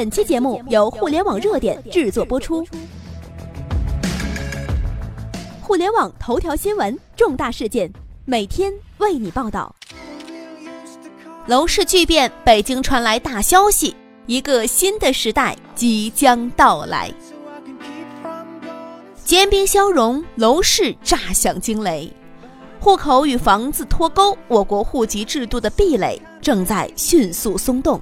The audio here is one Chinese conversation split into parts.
本期节目由互联网热点制作播出。互联网头条新闻，重大事件，每天为你报道。楼市巨变，北京传来大消息，一个新的时代即将到来。坚冰消融，楼市炸响惊雷。户口与房子脱钩，我国户籍制度的壁垒正在迅速松动，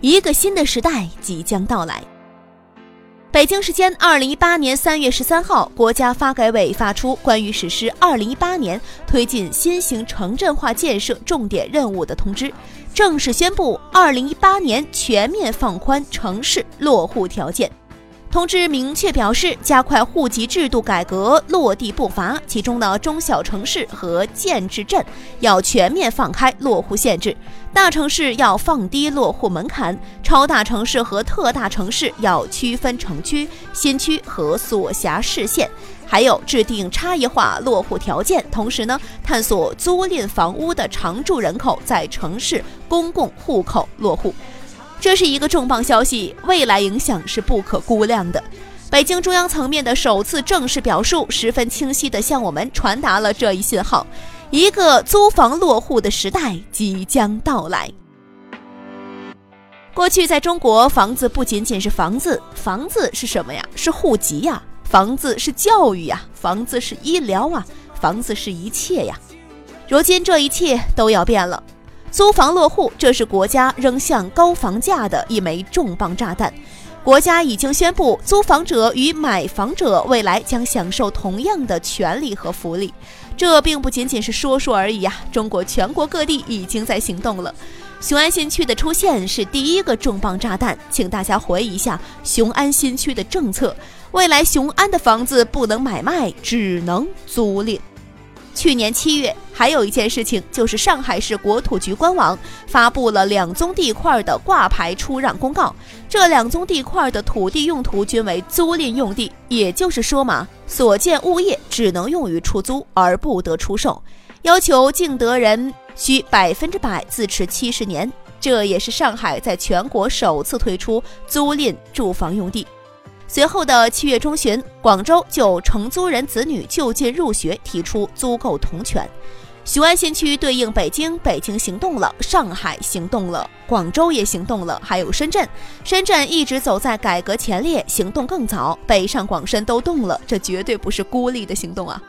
一个新的时代即将到来。北京时间二零一八年三月十三号，国家发改委发出关于实施二零一八年推进新型城镇化建设重点任务的通知，正式宣布二零一八年全面放宽城市落户条件。通知明确表示，加快户籍制度改革落地步伐，其中呢，中小城市和建制镇要全面放开落户限制，大城市要放低落户门槛，超大城市和特大城市要区分城区、新区和所辖市县，还有制定差异化落户条件，同时呢，探索租赁房屋的常住人口在城市公共户口落户。这是一个重磅消息，未来影响是不可估量的。北京中央层面的首次正式表述，十分清晰地向我们传达了这一信号：一个租房落户的时代即将到来。过去，在中国，房子不仅仅是房子，房子是什么呀？是户籍呀，房子是教育呀，房子是医疗啊，房子是一切呀。如今，这一切都要变了。租房落户，这是国家扔向高房价的一枚重磅炸弹。国家已经宣布，租房者与买房者未来将享受同样的权利和福利。这并不仅仅是说说而已呀！中国全国各地已经在行动了。雄安新区的出现是第一个重磅炸弹，请大家回忆一下雄安新区的政策：未来雄安的房子不能买卖，只能租赁。去年七月，还有一件事情，就是上海市国土局官网发布了两宗地块的挂牌出让公告。这两宗地块的土地用途均为租赁用地，也就是说嘛，所建物业只能用于出租，而不得出售。要求竞得人需百分之百自持七十年。这也是上海在全国首次推出租赁住房用地。随后的七月中旬，广州就承租人子女就近入学提出租购同权。雄安新区对应北京，北京行动了；上海行动了；广州也行动了，还有深圳。深圳一直走在改革前列，行动更早。北上广深都动了，这绝对不是孤立的行动啊！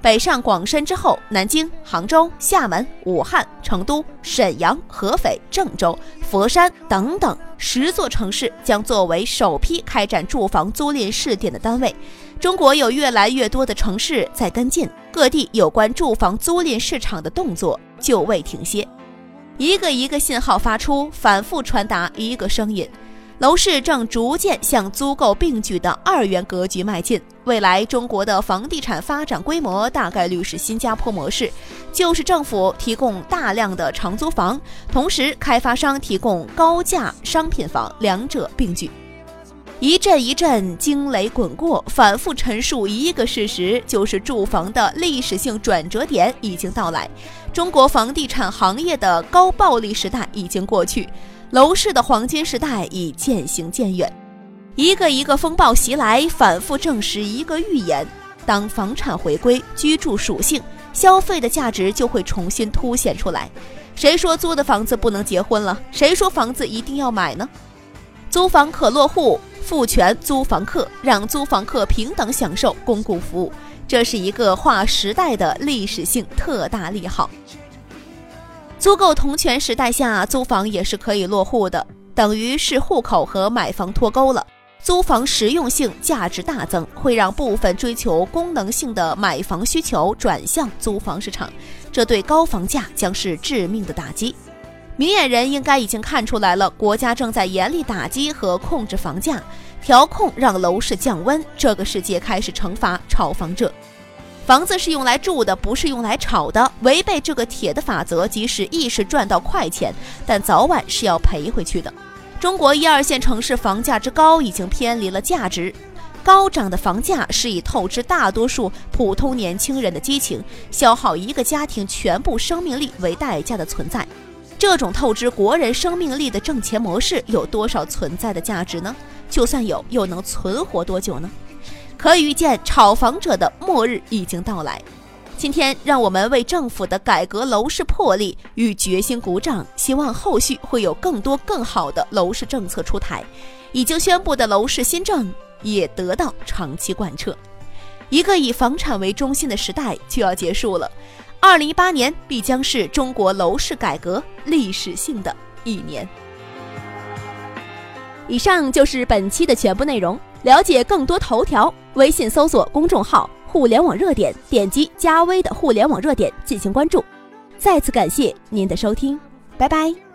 北上广深之后，南京、杭州、厦门、武汉、成都、沈阳、合肥、郑州、佛山等等十座城市将作为首批开展住房租赁试点的单位。中国有越来越多的城市在跟进，各地有关住房租赁市场的动作就未停歇。一个一个信号发出，反复传达一个声音。楼市正逐渐向租购并举的二元格局迈进。未来中国的房地产发展规模大概率是新加坡模式，就是政府提供大量的长租房，同时开发商提供高价商品房，两者并举。一阵一阵惊雷滚过，反复陈述一个事实，就是住房的历史性转折点已经到来，中国房地产行业的高暴利时代已经过去。楼市的黄金时代已渐行渐远，一个一个风暴袭来，反复证实一个预言：当房产回归居住属性，消费的价值就会重新凸显出来。谁说租的房子不能结婚了？谁说房子一定要买呢？租房可落户，赋权租房客，让租房客平等享受公共服务，这是一个划时代的历史性特大利好。租购同权时代下，租房也是可以落户的，等于是户口和买房脱钩了。租房实用性价值大增，会让部分追求功能性的买房需求转向租房市场，这对高房价将是致命的打击。明眼人应该已经看出来了，国家正在严厉打击和控制房价，调控让楼市降温，这个世界开始惩罚炒房者。房子是用来住的，不是用来炒的。违背这个铁的法则，即使一时赚到快钱，但早晚是要赔回去的。中国一二线城市房价之高，已经偏离了价值。高涨的房价是以透支大多数普通年轻人的激情，消耗一个家庭全部生命力为代价的存在。这种透支国人生命力的挣钱模式有多少存在的价值呢？就算有，又能存活多久呢？可以预见，炒房者的末日已经到来。今天，让我们为政府的改革楼市魄力与决心鼓掌，希望后续会有更多更好的楼市政策出台，已经宣布的楼市新政也得到长期贯彻。一个以房产为中心的时代就要结束了。二零一八年必将是中国楼市改革历史性的一年。以上就是本期的全部内容。了解更多头条，微信搜索公众号“互联网热点”，点击加微的“互联网热点”进行关注。再次感谢您的收听，拜拜。